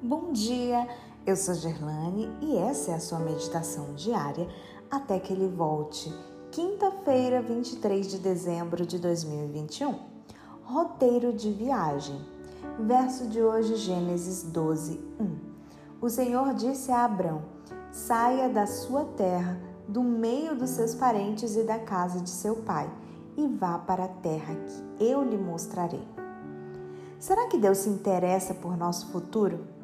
Bom dia, eu sou Gerlane e essa é a sua meditação diária até que ele volte. Quinta-feira, 23 de dezembro de 2021. Roteiro de viagem. Verso de hoje, Gênesis 12, 1. O Senhor disse a Abrão: Saia da sua terra, do meio dos seus parentes e da casa de seu pai, e vá para a terra que eu lhe mostrarei. Será que Deus se interessa por nosso futuro?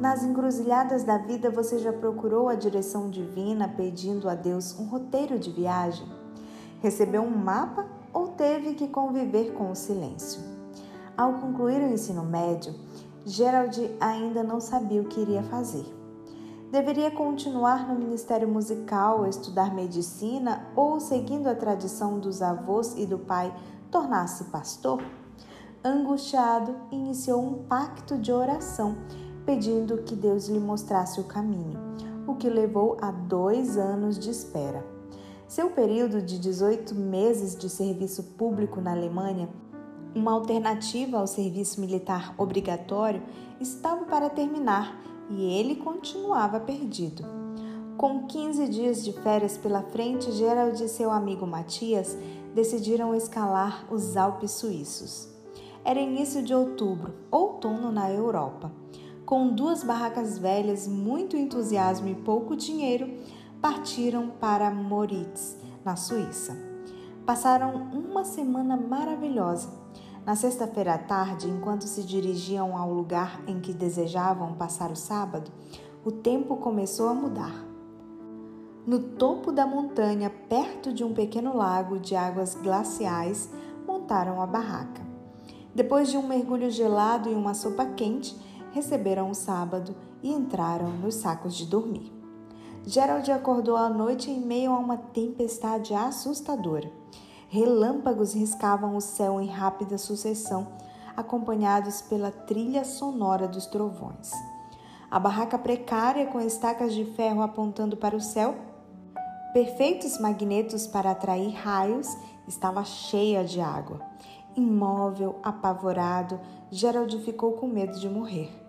Nas encruzilhadas da vida, você já procurou a direção divina pedindo a Deus um roteiro de viagem? Recebeu um mapa ou teve que conviver com o silêncio? Ao concluir o ensino médio, Gerald ainda não sabia o que iria fazer. Deveria continuar no ministério musical, estudar medicina ou, seguindo a tradição dos avós e do pai, tornar-se pastor? angustiado, iniciou um pacto de oração, pedindo que Deus lhe mostrasse o caminho, o que levou a dois anos de espera. Seu período de 18 meses de serviço público na Alemanha, uma alternativa ao serviço militar obrigatório, estava para terminar e ele continuava perdido. Com 15 dias de férias pela frente, Gerald e seu amigo Matias decidiram escalar os Alpes suíços. Era início de outubro, outono na Europa. Com duas barracas velhas, muito entusiasmo e pouco dinheiro, partiram para Moritz, na Suíça. Passaram uma semana maravilhosa. Na sexta-feira à tarde, enquanto se dirigiam ao lugar em que desejavam passar o sábado, o tempo começou a mudar. No topo da montanha, perto de um pequeno lago de águas glaciais, montaram a barraca. Depois de um mergulho gelado e uma sopa quente, receberam o sábado e entraram nos sacos de dormir. Gerald acordou à noite em meio a uma tempestade assustadora. Relâmpagos riscavam o céu em rápida sucessão, acompanhados pela trilha sonora dos trovões. A barraca precária, com estacas de ferro apontando para o céu, perfeitos magnetos para atrair raios, estava cheia de água. Imóvel, apavorado, Gerald ficou com medo de morrer.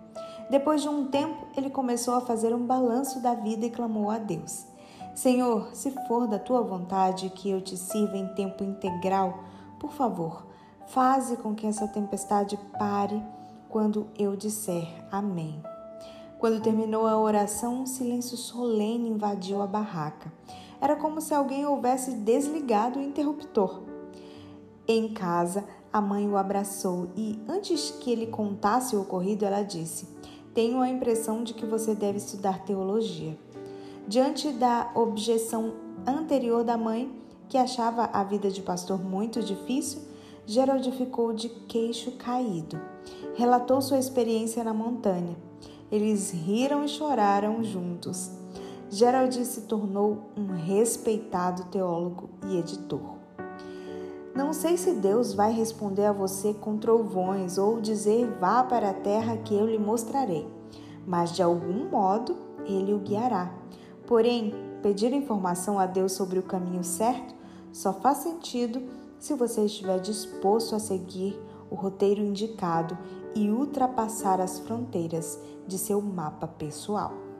Depois de um tempo, ele começou a fazer um balanço da vida e clamou a Deus: Senhor, se for da tua vontade que eu te sirva em tempo integral, por favor, faze com que essa tempestade pare quando eu disser Amém. Quando terminou a oração, um silêncio solene invadiu a barraca. Era como se alguém houvesse desligado o interruptor. Em casa, a mãe o abraçou e, antes que ele contasse o ocorrido, ela disse: Tenho a impressão de que você deve estudar teologia. Diante da objeção anterior da mãe, que achava a vida de pastor muito difícil, Gerald ficou de queixo caído. Relatou sua experiência na montanha. Eles riram e choraram juntos. Gerald se tornou um respeitado teólogo e editor. Não sei se Deus vai responder a você com trovões ou dizer vá para a terra que eu lhe mostrarei, mas de algum modo ele o guiará. Porém, pedir informação a Deus sobre o caminho certo só faz sentido se você estiver disposto a seguir o roteiro indicado e ultrapassar as fronteiras de seu mapa pessoal.